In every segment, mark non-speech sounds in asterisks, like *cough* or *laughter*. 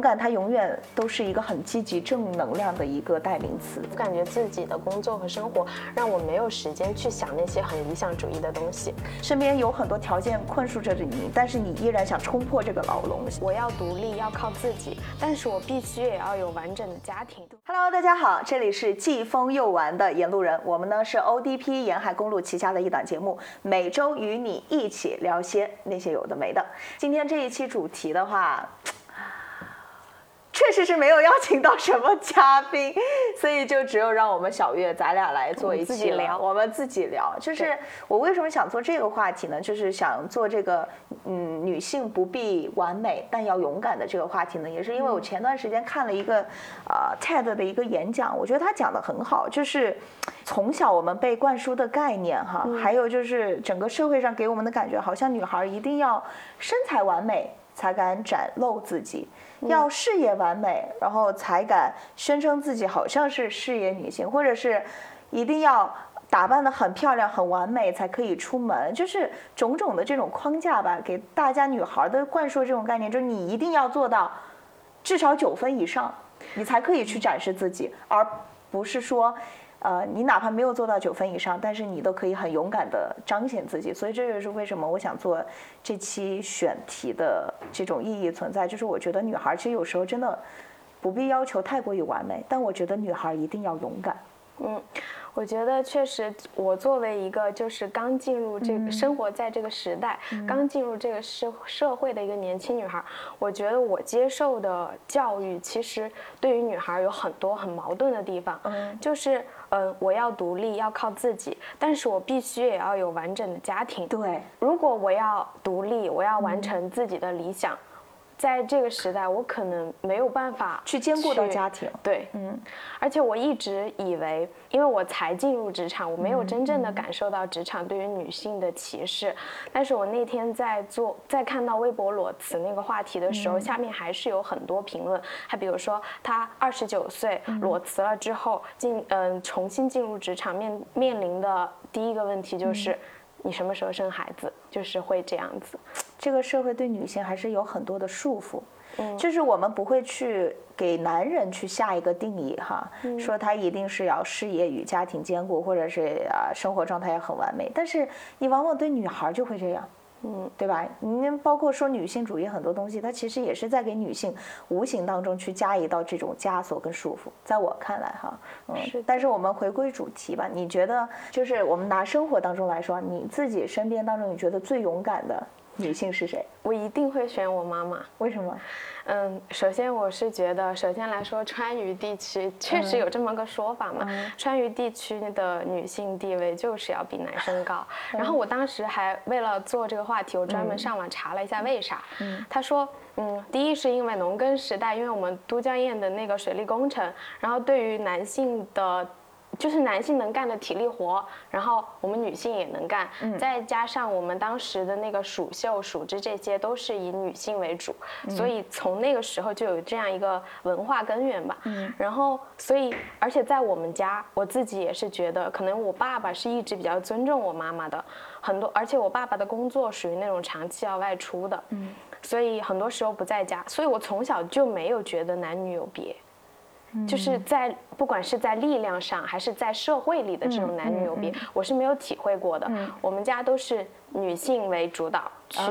勇敢，它永远都是一个很积极、正能量的一个代名词。我感觉自己的工作和生活让我没有时间去想那些很理想主义的东西。身边有很多条件困束着你，但是你依然想冲破这个牢笼。我要独立，要靠自己，但是我必须也要有完整的家庭。Hello，大家好，这里是既疯又玩的沿路人。我们呢是 ODP 沿海公路旗下的一档节目，每周与你一起聊些那些有的没的。今天这一期主题的话。确实是没有邀请到什么嘉宾，所以就只有让我们小月咱俩来做一期聊。我们自己聊，就是我为什么想做这个话题呢？就是想做这个嗯，女性不必完美，但要勇敢的这个话题呢，也是因为我前段时间看了一个呃 TED 的一个演讲，我觉得他讲的很好，就是从小我们被灌输的概念哈，还有就是整个社会上给我们的感觉，好像女孩一定要身材完美才敢展露自己。要事业完美，然后才敢宣称自己好像是事业女性，或者是一定要打扮的很漂亮、很完美才可以出门，就是种种的这种框架吧，给大家女孩的灌输这种概念，就是你一定要做到至少九分以上，你才可以去展示自己，而不是说。呃，你哪怕没有做到九分以上，但是你都可以很勇敢地彰显自己。所以这就是为什么我想做这期选题的这种意义存在。就是我觉得女孩其实有时候真的不必要求太过于完美，但我觉得女孩一定要勇敢。嗯。我觉得确实，我作为一个就是刚进入这个生活在这个时代，刚进入这个社社会的一个年轻女孩，我觉得我接受的教育其实对于女孩有很多很矛盾的地方。嗯，就是嗯，我要独立，要靠自己，但是我必须也要有完整的家庭。对，如果我要独立，我要完成自己的理想。在这个时代，我可能没有办法去兼顾到家庭。对，嗯，而且我一直以为，因为我才进入职场，我没有真正的感受到职场对于女性的歧视。但是我那天在做，在看到微博裸辞那个话题的时候，下面还是有很多评论。还比如说，她二十九岁裸辞了之后，进嗯重新进入职场，面面临的第一个问题就是。你什么时候生孩子？就是会这样子。这个社会对女性还是有很多的束缚，嗯，就是我们不会去给男人去下一个定义哈，说他一定是要事业与家庭兼顾，或者是啊生活状态也很完美。但是你往往对女孩就会这样。嗯，对吧？你包括说女性主义很多东西，它其实也是在给女性无形当中去加一道这种枷锁跟束缚。在我看来，哈，嗯，是。但是我们回归主题吧，你觉得就是我们拿生活当中来说，你自己身边当中你觉得最勇敢的女性是谁？我一定会选我妈妈。为什么？嗯，首先我是觉得，首先来说，川渝地区确实有这么个说法嘛，川渝地区的女性地位就是要比男生高。然后我当时还为了做这个话题，我专门上网查了一下为啥。他说，嗯，第一是因为农耕时代，因为我们都江堰的那个水利工程，然后对于男性的。就是男性能干的体力活，然后我们女性也能干，再加上我们当时的那个蜀绣、蜀织这些都是以女性为主，所以从那个时候就有这样一个文化根源吧。然后，所以而且在我们家，我自己也是觉得，可能我爸爸是一直比较尊重我妈妈的，很多，而且我爸爸的工作属于那种长期要外出的，所以很多时候不在家，所以我从小就没有觉得男女有别。就是在不管是在力量上还是在社会里的这种男女有别，我是没有体会过的。我们家都是女性为主导，去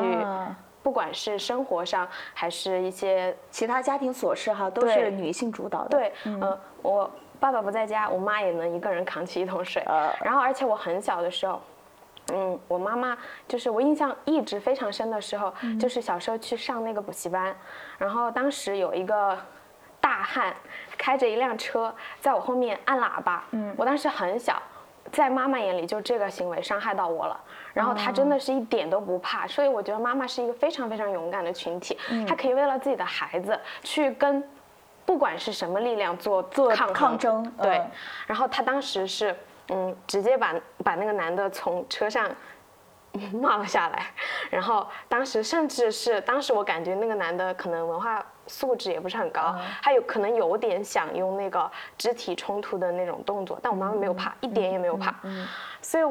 不管是生活上还是一些其他家庭琐事哈，都是女性主导的。对，嗯，我爸爸不在家，我妈也能一个人扛起一桶水。然后，而且我很小的时候，嗯，我妈妈就是我印象一直非常深的时候，就是小时候去上那个补习班，然后当时有一个。大汉开着一辆车在我后面按喇叭，嗯，我当时很小，在妈妈眼里就这个行为伤害到我了，然后他真的是一点都不怕，所以我觉得妈妈是一个非常非常勇敢的群体，她可以为了自己的孩子去跟不管是什么力量做做抗抗争，对，然后她当时是嗯直接把把那个男的从车上 *laughs* 骂了下来，然后当时甚至是当时我感觉那个男的可能文化。素质也不是很高，他有可能有点想用那个肢体冲突的那种动作，但我妈妈没有怕，一点也没有怕，所以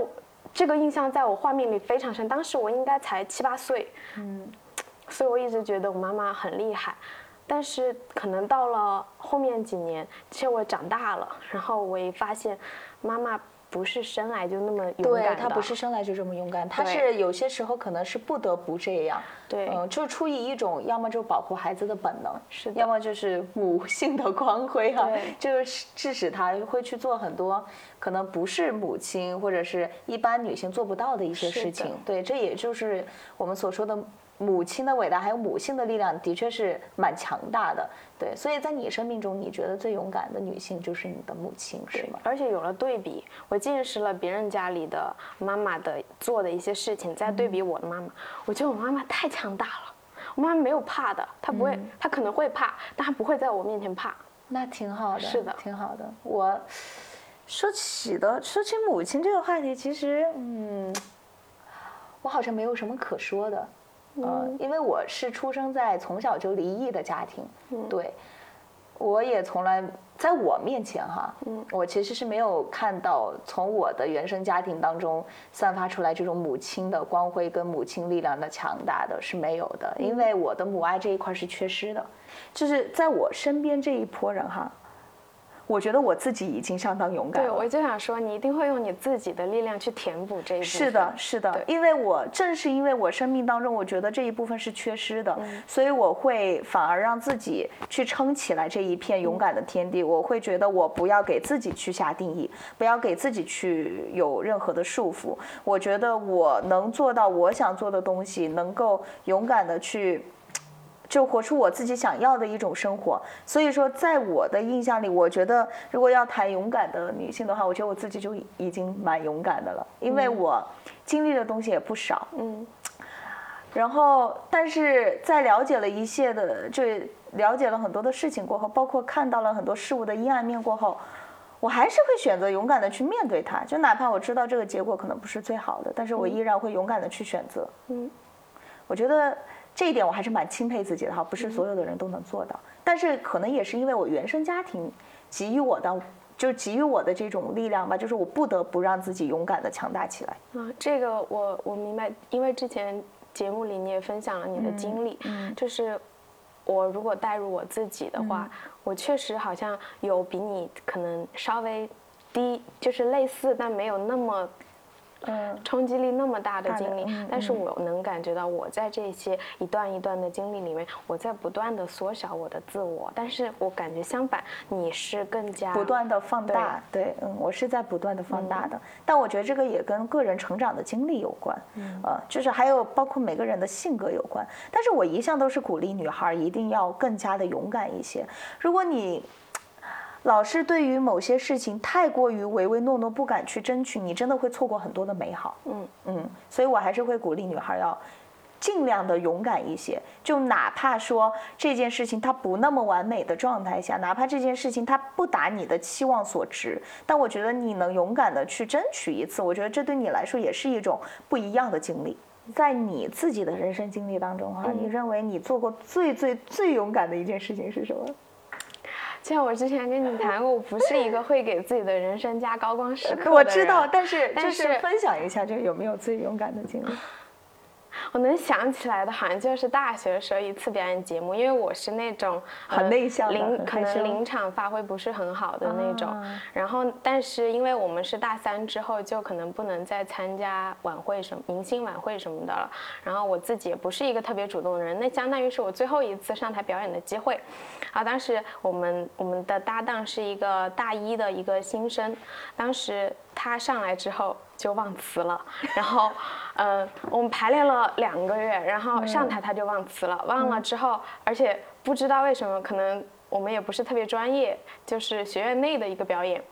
这个印象在我画面里非常深。当时我应该才七八岁，嗯，所以我一直觉得我妈妈很厉害。但是可能到了后面几年，其实我长大了，然后我也发现，妈妈。不是生来就那么勇敢的，他不是生来就这么勇敢，他是有些时候可能是不得不这样，对，嗯，就出于一种要么就保护孩子的本能，是要么就是母 *laughs* 性的光辉哈，就是致使他会去做很多可能不是母亲或者是一般女性做不到的一些事情，对，这也就是我们所说的。母亲的伟大，还有母性的力量，的确是蛮强大的。对，所以在你生命中，你觉得最勇敢的女性就是你的母亲，是吗？而且有了对比，我见识了别人家里的妈妈的做的一些事情，再对比我的妈妈，我觉得我妈妈太强大了。我妈妈没有怕的，她不会，她可能会怕，但她不会在我面前怕。那挺好的，是的，挺好的。我说起的说起母亲这个话题，其实，嗯，我好像没有什么可说的。嗯，因为我是出生在从小就离异的家庭，对，我也从来在我面前哈，嗯，我其实是没有看到从我的原生家庭当中散发出来这种母亲的光辉跟母亲力量的强大的是没有的，因为我的母爱这一块是缺失的，就是在我身边这一波人哈。我觉得我自己已经相当勇敢了。对，我就想说，你一定会用你自己的力量去填补这一部分。是的，是的，因为我正是因为我生命当中，我觉得这一部分是缺失的，所以我会反而让自己去撑起来这一片勇敢的天地。我会觉得我不要给自己去下定义，不要给自己去有任何的束缚。我觉得我能做到我想做的东西，能够勇敢的去。就活出我自己想要的一种生活，所以说，在我的印象里，我觉得如果要谈勇敢的女性的话，我觉得我自己就已经蛮勇敢的了，因为我经历的东西也不少，嗯，然后，但是在了解了一切的，就了解了很多的事情过后，包括看到了很多事物的阴暗面过后，我还是会选择勇敢的去面对它，就哪怕我知道这个结果可能不是最好的，但是我依然会勇敢的去选择，嗯，我觉得。这一点我还是蛮钦佩自己的哈，不是所有的人都能做到，但是可能也是因为我原生家庭给予我的，就给予我的这种力量吧，就是我不得不让自己勇敢的强大起来。啊，这个我我明白，因为之前节目里你也分享了你的经历，嗯，就是我如果带入我自己的话，我确实好像有比你可能稍微低，就是类似但没有那么。嗯，冲击力那么大的经历，但是我能感觉到我在这些一段一段的经历里面，我在不断的缩小我的自我，但是我感觉相反，你是更加不断的放大，对，嗯，我是在不断的放大的，但我觉得这个也跟个人成长的经历有关，嗯。呃，就是还有包括每个人的性格有关，但是我一向都是鼓励女孩一定要更加的勇敢一些，如果你。老是对于某些事情太过于唯唯诺诺，不敢去争取，你真的会错过很多的美好。嗯嗯，所以我还是会鼓励女孩要尽量的勇敢一些，就哪怕说这件事情它不那么完美的状态下，哪怕这件事情它不达你的期望所值，但我觉得你能勇敢的去争取一次，我觉得这对你来说也是一种不一样的经历。在你自己的人生经历当中哈，你认为你做过最最最勇敢的一件事情是什么？像我之前跟你 *laughs* 谈过，我不是一个会给自己的人生加高光时刻我知道，但是就是分享一下，就有没有最勇敢的经历？我能想起来的，好像就是大学的时候一次表演节目，因为我是那种很内向、临可能临场发挥不是很好的那种。然后，但是因为我们是大三之后，就可能不能再参加晚会什么、明星晚会什么的了。然后我自己也不是一个特别主动的人，那相当于是我最后一次上台表演的机会。啊，当时我们我们的搭档是一个大一的一个新生，当时他上来之后。就忘词了，然后，嗯，我们排练了两个月，然后上台他就忘词了，忘了之后，而且不知道为什么，可能我们也不是特别专业，就是学院内的一个表演，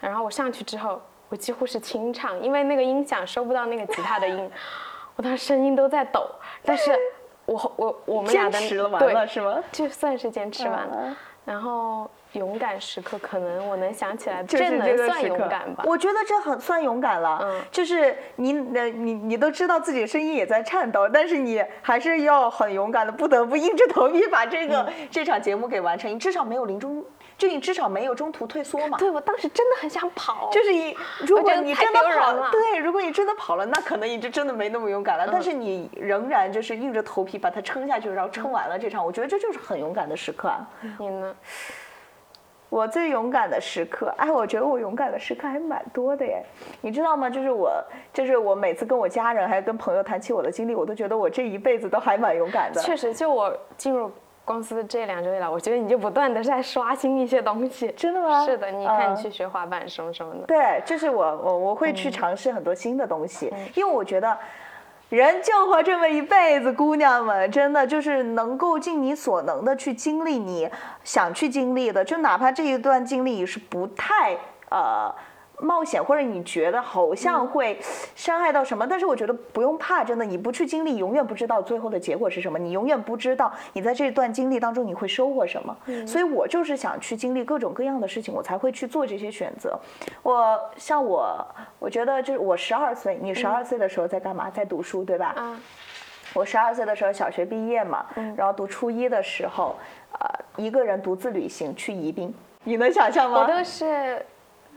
然后我上去之后，我几乎是清唱，因为那个音响收不到那个吉他的音，我当时声音都在抖，但是 *laughs* 我我我们俩的坚持了完了是吗？就算是坚持完了。然后勇敢时刻，可能我能想起来，就是这能算勇敢吧。我觉得这很算勇敢了。嗯就是你呃你你都知道自己声音也在颤抖，但是你还是要很勇敢的，不得不硬着头皮把这个、嗯这场节目给完成。你至少没有临终，就你至少没有中途退缩嘛。对，我当时真的很想跑，就是你，如果你真的跑了对，如果你真的跑了，那可能你就真的没那么勇敢了。但是你仍然就是硬着头皮把它撑下去，然后撑完了这场，我觉得这就是很勇敢的时刻啊。你呢？我最勇敢的时刻，哎，我觉得我勇敢的时刻还蛮多的耶。你知道吗？就是我，就是我每次跟我家人还有跟朋友谈起我的经历，我都觉得我这一辈子都还蛮勇敢的。确实，就我进入公司这两周以来，我觉得你就不断的在刷新一些东西。真的吗？是的，你看嗯你去学滑板什么什么的。对，就是我我我会去尝试很多新的东西，因为我觉得。人就活这么一辈子，姑娘们，真的就是能够尽你所能的去经历你想去经历的，就哪怕这一段经历是不太呃冒险，或者你觉得好像会伤害到什么，但是我觉得不用怕，真的，你不去经历，永远不知道最后的结果是什么，你永远不知道你在这段经历当中你会收获什么。所以我就是想去经历各种各样的事情，我才会去做这些选择。我像我，我觉得就是我十二岁，你十二岁的时候在干嘛？在读书，对吧？啊，我十二岁的时候小学毕业嘛，然后读初一的时候，呃，一个人独自旅行去宜宾，你能想象吗？我都是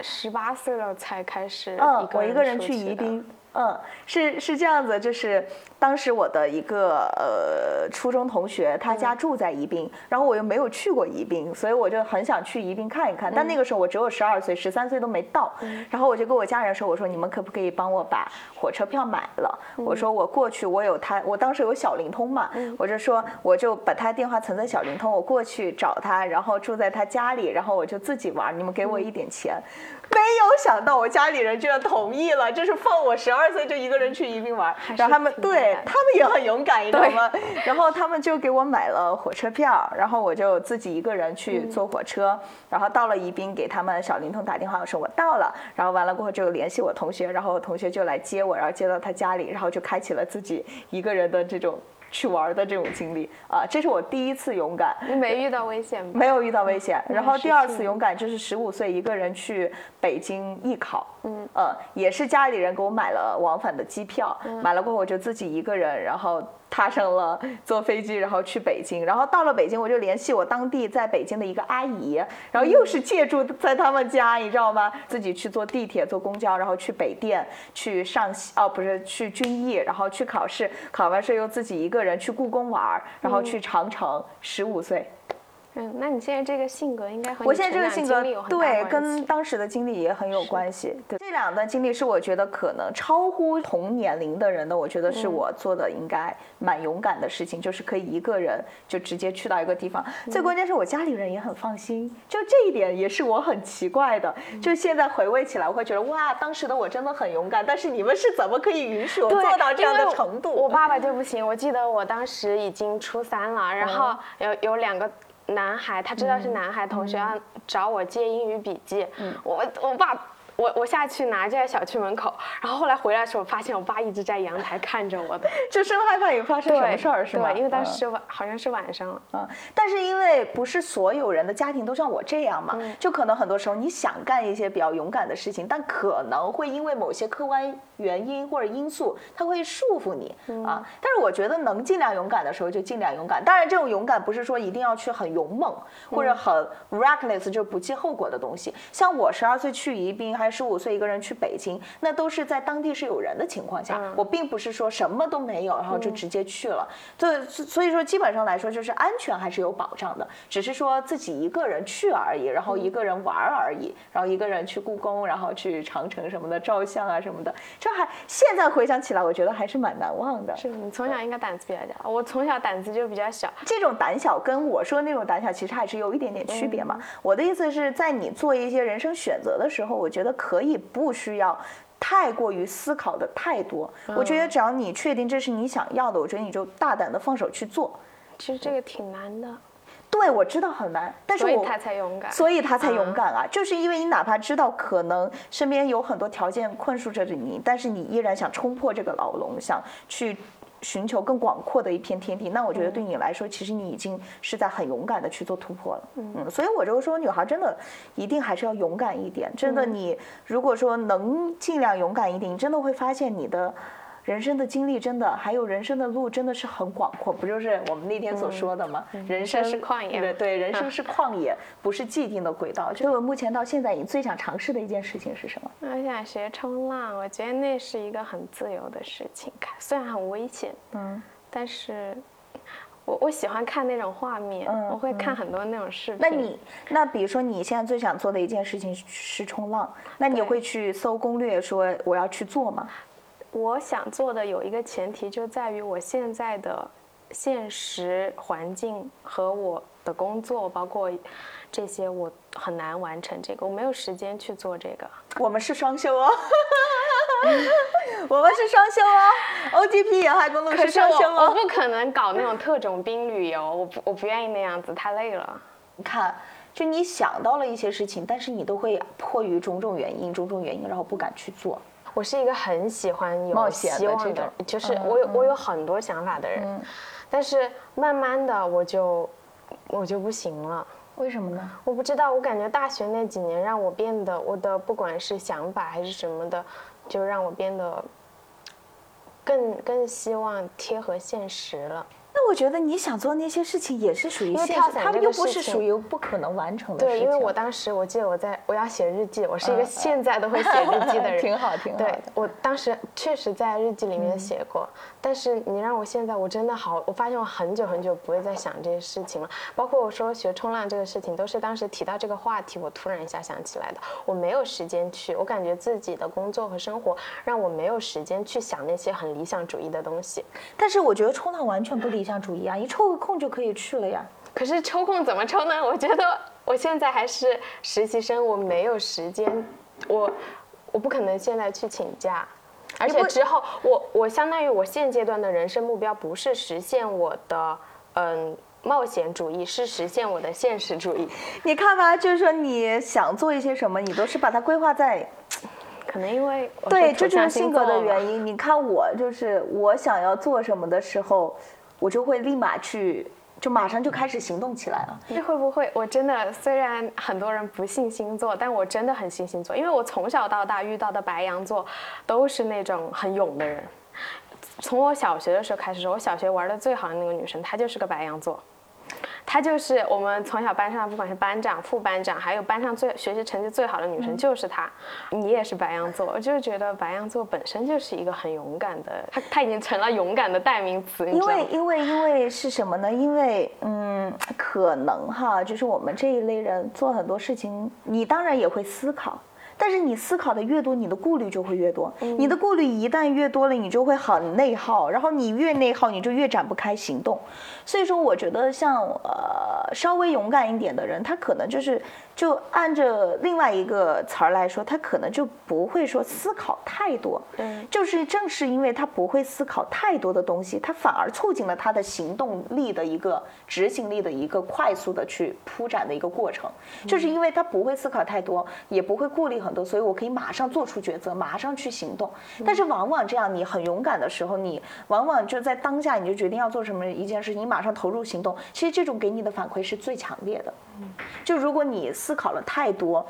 十八岁了才开始嗯，我一个人去宜宾，嗯，是是这样子，就是当时我的一个呃初中同学，他家住在宜宾，然后我又没有去过宜宾，所以我就很想去宜宾看一看。但那个时候我只有十二岁，十三岁都没到，然后我就跟我家人说，我说你们可不可以帮我把火车票买了？我说我过去，我有他，我当时有小灵通嘛，我就说我就把他电话存在小灵通，我过去找他，然后住在他家里，然后我就自己玩，你们给我一点钱。没有想到我家里人居然同意了，就是放我十二岁就一个人去宜宾玩，是然后他们挺他们也很勇敢，你知道吗？然后他们就给我买了火车票，然后我就自己一个人去坐火车，然后到了宜宾，给他们小灵通打电话，我说我到了，然后完了过后就联系我同学，然后我同学就来接我，然后接到他家里，然后就开启了自己一个人的这种去玩的这种经历啊，这是我第一次勇敢。你没遇到危险吗？没有遇到危险。然后第二次勇敢就是十五岁一个人去北京艺考，嗯，呃，也是家里人给我买了往返的机票，买了过后我就自己一个人，然后踏上了坐飞机，然后去北京。然后到了北京，我就联系我当地在北京的一个阿姨，然后又是借住在他们家，你知道吗？自己去坐地铁、坐公交，然后去北电去上戏，哦，不是去军艺，然后去考试，考完试又自己一个人去故宫玩，然后去长城。十五岁。嗯，那你现在这个性格应该和我现在这个性格对跟当时的经历也很有关系。对，这两段经历是我觉得可能超乎同年龄的人的，我觉得嗯是我做的应该蛮勇敢的事情，就是可以一个人就直接去到一个地方。嗯最关键是我家里人也很放心，就这一点也是我很奇怪的。嗯就现在回味起来，我会觉得哇，当时的我真的很勇敢，但是你们是怎么可以允许我做到这样的程度？我爸爸就不行，我记得我当时已经初三了，然后有有两个男孩，他知道是男孩同学要找我借英语笔记，我我爸。我我下去拿就在小区门口，然后后来回来的时候，发现我爸一直在阳台看着我的，*laughs* 就生害怕有发生什么事儿是吗？对，因为当嗯时晚好像是晚上了，啊，但是因为不是所有人的家庭都像我这样嘛，就可能很多时候你想干一些比较勇敢的事情，但可能会因为某些客观原因或者因素，它会束缚你啊。但是我觉得能尽量勇敢的时候就尽量勇敢，当然这种勇敢不是说一定要去很勇猛或者很 reckless，就是不计后果的东西。像我十二岁去宜宾，还十五岁一个人去北京，那都是在当地是有人的情况下，我并不是说什么都没有，然后就直接去了。对，所所以说基本上来说，就是安全还是有保障的，只是说自己一个人去而已，然后一个人玩而已，然后一个人去故宫，然后去长城什么的照相啊什么的，这还现在回想起来，我觉得还是蛮难忘的。是你从小应该胆子比较大，我从小胆子就比较小，这种胆小跟我说那种胆小其实还是有一点点区别嘛。我的意思是在你做一些人生选择的时候，我觉得可以不需要。太过于思考的太多，我觉得只要你确定这是你想要的，我觉得你就大胆的放手去做。其实这个挺难的，对，我知道很难，但是我所以他才勇敢。所以他才勇敢啊！就是因为你哪怕知道可能身边有很多条件困束着你，但是你依然想冲破这个牢笼，想去寻求更广阔的一片天地，那我觉得对你来说，其实你已经是在很勇敢的去做突破了。嗯，所以我就说，女孩真的一定还是要勇敢一点。真的，你如果说能尽量勇敢一点，你真的会发现你的。人生的经历真的，还有人生的路真的是很广阔，不就是我们那天所说的吗？人生是旷野，对对，人生是旷野，不是既定的轨道。就我目前到现在，你最想尝试的一件事情是什么？我想学冲浪，我觉得那是一个很自由的事情，虽然很危险，嗯，但是我我喜欢看那种画面，我会看很多那种视频。那你那比如说你现在最想做的一件事情是冲浪，那你会去搜攻略说我要去做吗？我想做的有一个前提，就在于我现在的现实环境和我的工作，包括这些，我很难完成这个，我没有时间去做这个。我们是双休哦，我们是双休哦，OGP 沿海公路是双休哦。我不可能搞那种特种兵旅游，我不我不愿意那样子，太累了。你看，就你想到了一些事情，但是你都会迫于种种原因，种种原因，然后不敢去做。我是一个很喜欢有希望的，就是我有我有很多想法的人，但是慢慢的我就我就不行了。为什么呢？我不知道，我感觉大学那几年让我变得我的不管是想法还是什么的，就让我变得更更希望贴合现实了。那我觉得你想做那些事情也是属于现实，他们又不是属于不可能完成的事情。对，因为我当时我记得我在我要写日记，我是一个现在都会写日记的人，*laughs* 挺好，挺好。对，我当时确实在日记里面写过，但是你让我现在，我真的好，我发现我很久很久不会再想这些事情了。包括我说学冲浪这个事情，都是当时提到这个话题，我突然一下想起来的。我没有时间去，我感觉自己的工作和生活让我没有时间去想那些很理想主义的东西。但是我觉得冲浪完全不理想主义啊，一。抽个空就可以去了呀，可是抽空怎么抽呢？*laughs* 我觉得我现在还是实习生，我没有时间，我我不可能现在去请假，而且之后我我相当于我现阶段的人生目标不是实现我的嗯冒险主义，是实现我的现实主义。*laughs* 你看吧，就是说你想做一些什么，你都是把它规划在，*tsk* 可能因为对，这就是性格的原因。你看我就是我想要做什么的时候。我就会立马去，就马上就开始行动起来了。这会不会？我真的虽然很多人不信星座，但我真的很信星座，因为我从小到大遇到的白羊座，都是那种很勇的人。从我小学的时候开始，我小学玩的最好的那个女生，她就是个白羊座。她就是我们从小班上，不管是班长、副班长，还有班上最学习成绩最好的女生，就是她。你也是白羊座，我就是觉得白羊座本身就是一个很勇敢的，她她已经成了勇敢的代名词。因为因为因为是什么呢？因为嗯，可能哈，就是我们这一类人做很多事情，你当然也会思考。但是你思考的越多，你的顾虑就会越多。你的顾虑一旦越多了，你就会很内耗，然后你越内耗，你就越展不开行动。所以说，我觉得像呃稍微勇敢一点的人，他可能就是就按着另外一个词儿来说，他可能就不会说思考太多。嗯，就是正是因为他不会思考太多的东西，他反而促进了他的行动力的一个执行力的一个快速的去铺展的一个过程。就是因为他不会思考太多，也不会顾虑。很多，所以我可以马上做出抉择，马上去行动。但是往往这样，你很勇敢的时候，你往往就在当下，你就决定要做什么一件事，你马上投入行动。其实这种给你的反馈是最强烈的。就如果你思考了太多，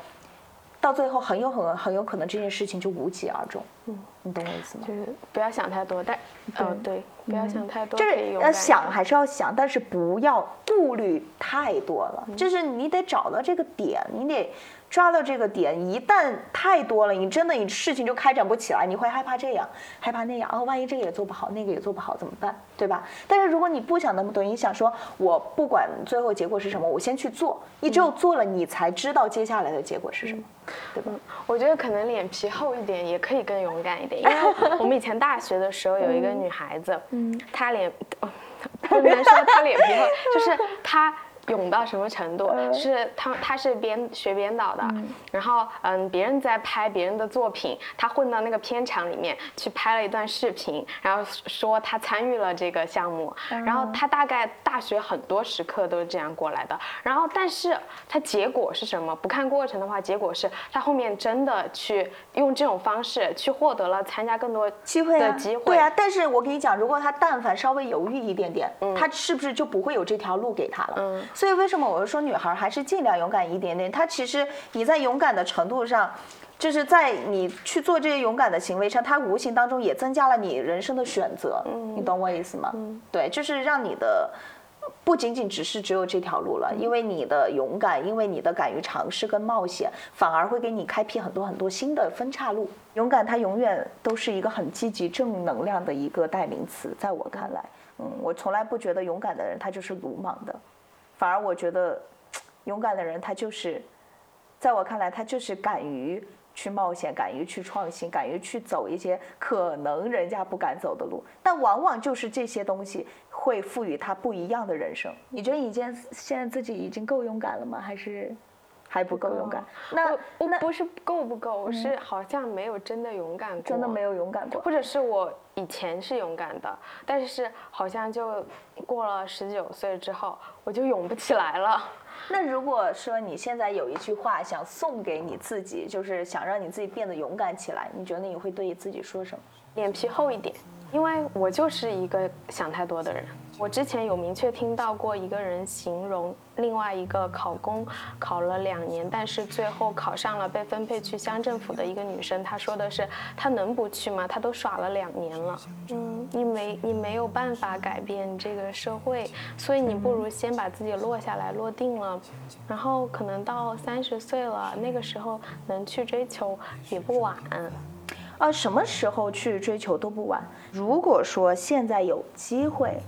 到最后很有很很有可能这件事情就无疾而终。嗯，你懂我意思吗？就是不要想太多，但嗯对，不要想太多，就是要想还是要想，但是不要顾虑太多了。就是你得找到这个点，你得。抓到这个点，一旦太多了，你真的你事情就开展不起来，你会害怕这样，害怕那样，哦，万一这个也做不好，那个也做不好怎么办？对吧？但是如果你不想那么多，你想说，我不管最后结果是什么，我先去做，你只有做了，你才知道接下来的结果是什么，对吧？我觉得可能脸皮厚一点也可以更勇敢一点，因为我们以前大学的时候有一个女孩子，嗯，她脸，*laughs* 不能说她脸皮厚，就是她。勇到什么程度？是他他是编学编导的，然后嗯，别人在拍别人的作品，他混到那个片场里面去拍了一段视频，然后说他参与了这个项目，然后他大概大学很多时刻都是这样过来的，然后但是他结果是什么？不看过程的话，结果是他后面真的去用这种方式去获得了参加更多机会的机会。对啊，但是我跟你讲，如果他但凡稍微犹豫一点点，他是不是就不会有这条路给他了？嗯。所以为什么我说女孩还是尽量勇敢一点点？她其实你在勇敢的程度上，就是在你去做这些勇敢的行为上，它无形当中也增加了你人生的选择。嗯，你懂我意思吗？嗯，对，就是让你的不仅仅只是只有这条路了，因为你的勇敢，因为你的敢于尝试跟冒险，反而会给你开辟很多很多新的分岔路。勇敢它永远都是一个很积极正能量的一个代名词，在我看来，嗯，我从来不觉得勇敢的人他就是鲁莽的。反而我觉得，勇敢的人他就是，在我看来，他就是敢于去冒险，敢于去创新，敢于去走一些可能人家不敢走的路。但往往就是这些东西会赋予他不一样的人生。你觉得已经现在自己已经够勇敢了吗？还是还不够勇敢？那那不是够不够，是好像没有真的勇敢过，真的没有勇敢过，或者是我。以前是勇敢的，但是好像就过了十九岁之后，我就勇不起来了。*laughs* 那如果说你现在有一句话想送给你自己，就是想让你自己变得勇敢起来，你觉得你会对自己说什么？脸皮厚一点，因为我就是一个想太多的人。我之前有明确听到过一个人形容另外一个考公考了两年，但是最后考上了，被分配去乡政府的一个女生。她说的是，她能不去吗？她都耍了两年了。嗯，你没你没有办法改变这个社会，所以你不如先把自己落下来，落定了，然后可能到三十岁了，那个时候能去追求也不晚。啊，什么时候去追求都不晚。如果说现在有机会。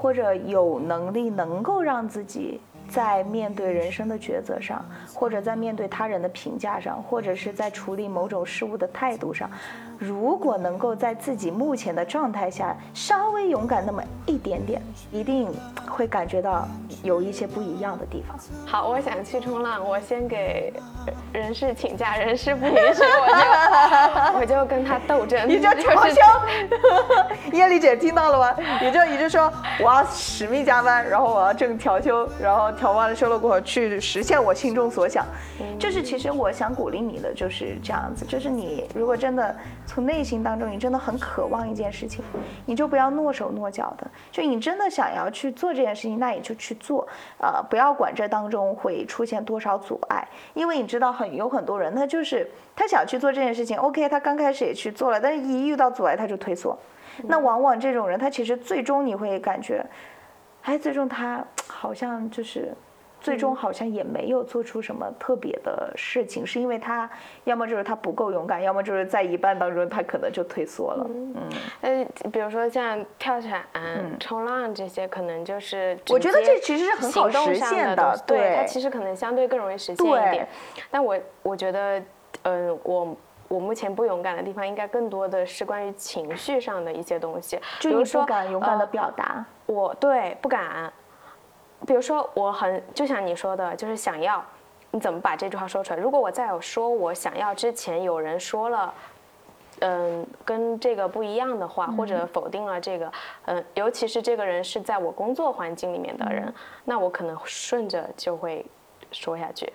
或者有能力能够让自己在面对人生的抉择上，或者在面对他人的评价上，或者是在处理某种事物的态度上。如果能够在自己目前的状态下稍微勇敢那么一点点，一定会感觉到有一些不一样的地方。好，我想去冲浪，我先给人事请假，人事不允许，我就 *laughs* 我就跟他斗争，*laughs* 你就调休。*laughs* 叶丽姐听到了吗？你就你就说我要使命加班，然后我要挣调休，然后调完了休了过后去实现我心中所想。就是其实我想鼓励你的就是这样子，就是你如果真的。从内心当中，你真的很渴望一件事情，你就不要诺手诺脚的。就你真的想要去做这件事情，那你就去做。呃，不要管这当中会出现多少阻碍，因为你知道很有很多人，他就是他想去做这件事情，OK，他刚开始也去做了，但是一遇到阻碍他就退缩。那往往这种人，他其实最终你会感觉，哎，最终他好像就是。最终好像也没有做出什么特别的事情，是因为他要么就是他不够勇敢，要么就是在一半当中他可能就退缩了。嗯，呃，比如说像跳伞、冲浪这些，可能就是我觉得这其实是很好实现的。对，它其实可能相对更容易实现一点。但我我觉得，嗯，我我目前不勇敢的地方，应该更多的是关于情绪上的一些东西，比如说敢勇敢的表达。我对不敢。比如说，我很就像你说的，就是想要，你怎么把这句话说出来？如果我在有说我想要之前，有人说了，嗯，跟这个不一样的话，或者否定了这个，嗯，尤其是这个人是在我工作环境里面的人，那我可能顺着就会说下去。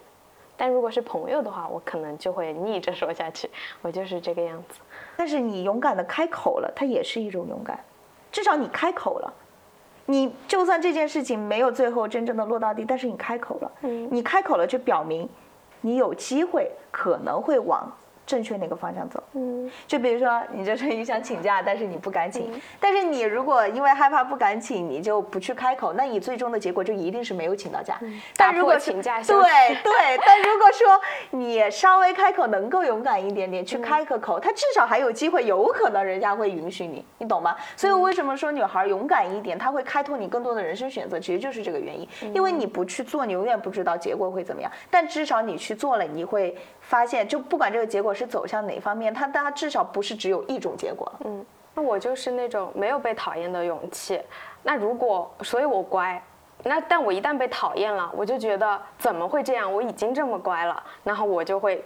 但如果是朋友的话，我可能就会逆着说下去。*laughs* 我就是这个样子。但是你勇敢的开口了，它也是一种勇敢，至少你开口了。你就算这件事情没有最后真正的落到地，但是你开口了，你开口了就表明，你有机会可能会往。正确哪个方向走，嗯，就比如说你就是你想请假，但是你不敢请，但是你如果因为害怕不敢请，你就不去开口，那你最终的结果就一定是没有请到假。但如果请假，对对，*laughs* 但如果说你稍微开口能够勇敢一点点去开个口，他至少还有机会，有可能人家会允许你，你懂吗？所以我为什么说女孩勇敢一点，她会开拓你更多的人生选择，其实就是这个原因，因为你不去做，你永远不知道结果会怎么样，但至少你去做了，你会。发现就不管这个结果是走向哪方面，它它至少不是只有一种结果。嗯，那我就是那种没有被讨厌的勇气。那如果，所以我乖，那但我一旦被讨厌了，我就觉得怎么会这样？我已经这么乖了，然后我就会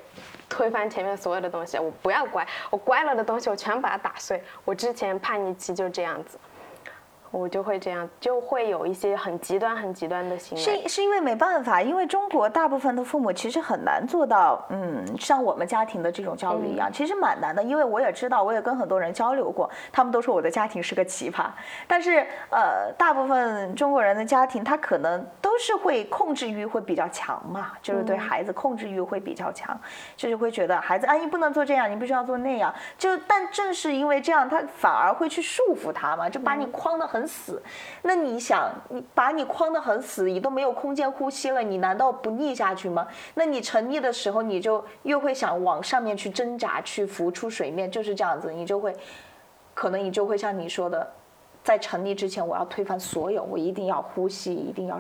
推翻前面所有的东西。我不要乖，我乖了的东西我全把它打碎。我之前叛逆期就这样子。我就会这样，就会有一些很极端、很极端的行为。是是因为没办法，因为中国大部分的父母其实很难做到，嗯，像我们家庭的这种教育一样，其实蛮难的。因为我也知道，我也跟很多人交流过，他们都说我的家庭是个奇葩。但是，呃，大部分中国人的家庭，他可能都是会控制欲会比较强嘛，就是对孩子控制欲会比较强，就是会觉得孩子啊，你不能做这样，你必须要做那样。就但正是因为这样，他反而会去束缚他嘛，就把你框得很。很死，那你想，你把你框得很死，你都没有空间呼吸了，你难道不溺下去吗？那你沉溺的时候，你就又会想往上面去挣扎，去浮出水面，就是这样子，你就会，可能你就会像你说的，在沉溺之前，我要推翻所有，我一定要呼吸，一定要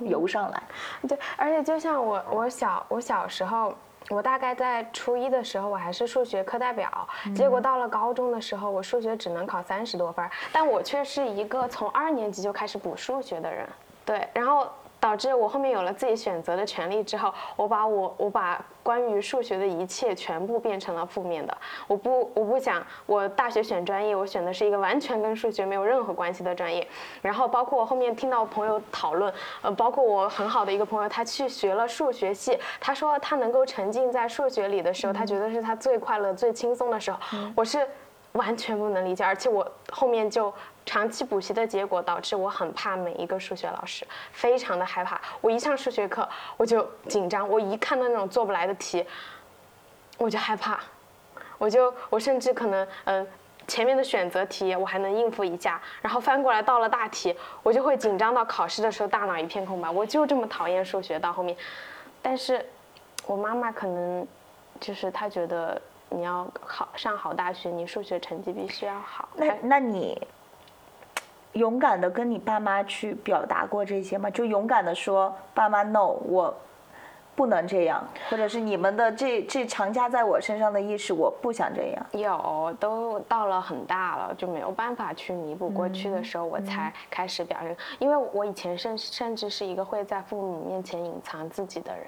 游上来。对，而且就像我，我小，我小时候。我大概在初一的时候，我还是数学课代表，结果到了高中的时候，我数学只能考三十多分，但我却是一个从二年级就开始补数学的人，对，然后。导致我后面有了自己选择的权利之后，我把我我把关于数学的一切全部变成了负面的。我不我不想我大学选专业，我选的是一个完全跟数学没有任何关系的专业。然后包括我后面听到朋友讨论，呃，包括我很好的一个朋友，他去学了数学系，他说他能够沉浸在数学里的时候，他觉得是他最快乐、最轻松的时候。我是完全不能理解，而且我后面就。长期补习的结果导致我很怕每一个数学老师，非常的害怕。我一上数学课我就紧张，我一看到那种做不来的题，我就害怕，我就我甚至可能嗯前面的选择题我还能应付一下，然后翻过来到了大题，我就会紧张到考试的时候大脑一片空白。我就这么讨厌数学到后面，但是我妈妈可能就是她觉得你要考上好大学，你数学成绩必须要好。那那你？勇敢的跟你爸妈去表达过这些吗？就勇敢的说，爸妈，no，我不能这样，或者是你们的这这强加在我身上的意识，我不想这样。有，都到了很大了，就没有办法去弥补过去的时候，我才开始表现。因为我以前甚甚至是一个会在父母面前隐藏自己的人，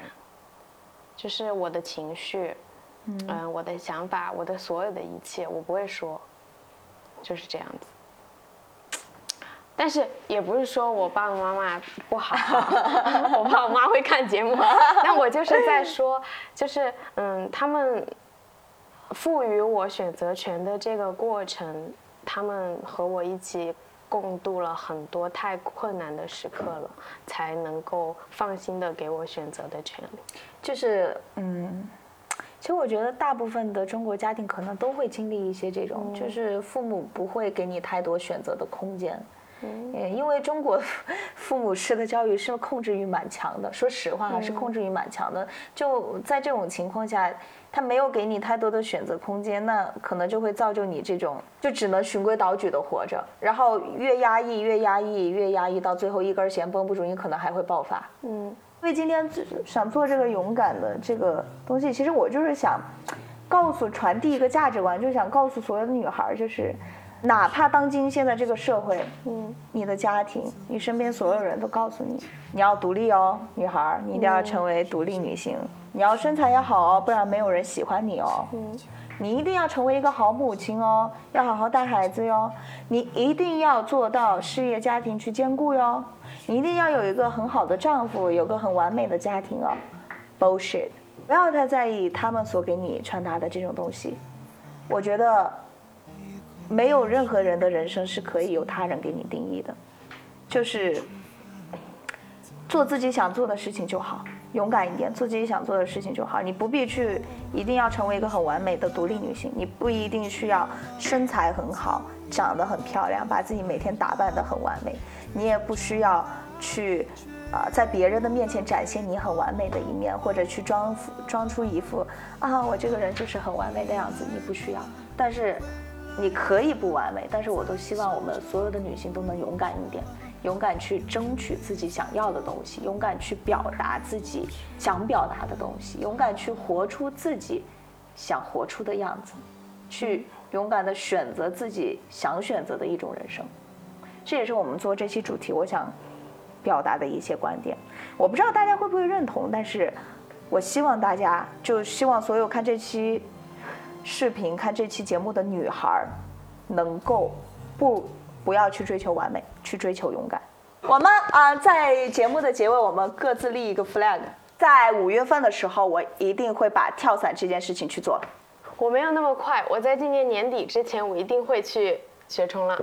就是我的情绪，嗯，我的想法，我的所有的一切，我不会说，就是这样子。但是也不是说我爸爸妈妈不好，*laughs* 我爸我妈会看节目，*laughs* 但我就是在说，就是嗯，他们赋予我选择权的这个过程，他们和我一起共度了很多太困难的时刻了，才能够放心的给我选择的权利。就是嗯，其实我觉得大部分的中国家庭可能都会经历一些这种，就是父母不会给你太多选择的空间。嗯，因为中国父母式的教育是控制欲蛮强的，说实话是控制欲蛮强的。就在这种情况下，他没有给你太多的选择空间，那可能就会造就你这种就只能循规蹈矩的活着，然后越压抑越压抑越压抑，到最后一根弦绷不住，你可能还会爆发。嗯，所以今天想做这个勇敢的这个东西，其实我就是想告诉传递一个价值观，就是想告诉所有的女孩，就是。哪怕当今现在这个社会，嗯，你的家庭，你身边所有人都告诉你，你要独立哦，女孩，你一定要成为独立女性，你要身材要好哦，不然没有人喜欢你哦，嗯，你一定要成为一个好母亲哦，要好好带孩子哟，你一定要做到事业家庭去兼顾哟，你一定要有一个很好的丈夫，有个很完美的家庭哦，bullshit，不要太在意他们所给你传达的这种东西，我觉得。没有任何人的人生是可以由他人给你定义的，就是做自己想做的事情就好，勇敢一点，做自己想做的事情就好。你不必去一定要成为一个很完美的独立女性，你不一定需要身材很好，长得很漂亮，把自己每天打扮得很完美。你也不需要去啊，在别人的面前展现你很完美的一面，或者去装装出一副啊，我这个人就是很完美的样子。你不需要，但是。你可以不完美，但是我都希望我们所有的女性都能勇敢一点，勇敢去争取自己想要的东西，勇敢去表达自己想表达的东西，勇敢去活出自己想活出的样子，去勇敢的选择自己想选择的一种人生。这也是我们做这期主题，我想表达的一些观点。我不知道大家会不会认同，但是我希望大家，就希望所有看这期视频、看这期节目的女孩，能够不不要去追求完美，去追求勇敢。我们啊、在节目的结尾，我们各自立一个 flag，在五月份的时候，我一定会把跳伞这件事情去做。我没有那么快，我在今年年底之前，我一定会去学冲浪。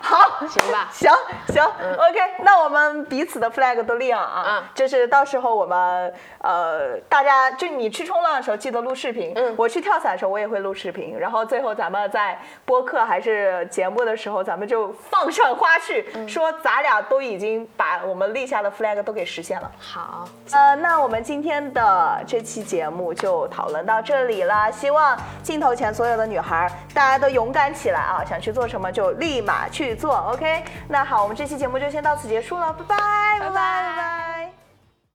好，行吧。行行、o k 那我们彼此的 flag 都立了啊，嗯。就是到时候我们呃，大家就你去冲浪的时候记得录视频，嗯。我去跳伞的时候我也会录视频，然后最后咱们在播客还是节目的时候，咱们就放上花絮，嗯。说咱俩都已经把我们立下的 flag 都给实现了。好，呃，那我们今天的这期节目就讨论到这里了。希望镜头前所有的女孩儿，大家都勇敢起来啊！想去做什么就立马去做，OK？那好，我们这期节目就先到此结束了，拜拜，拜拜，拜拜。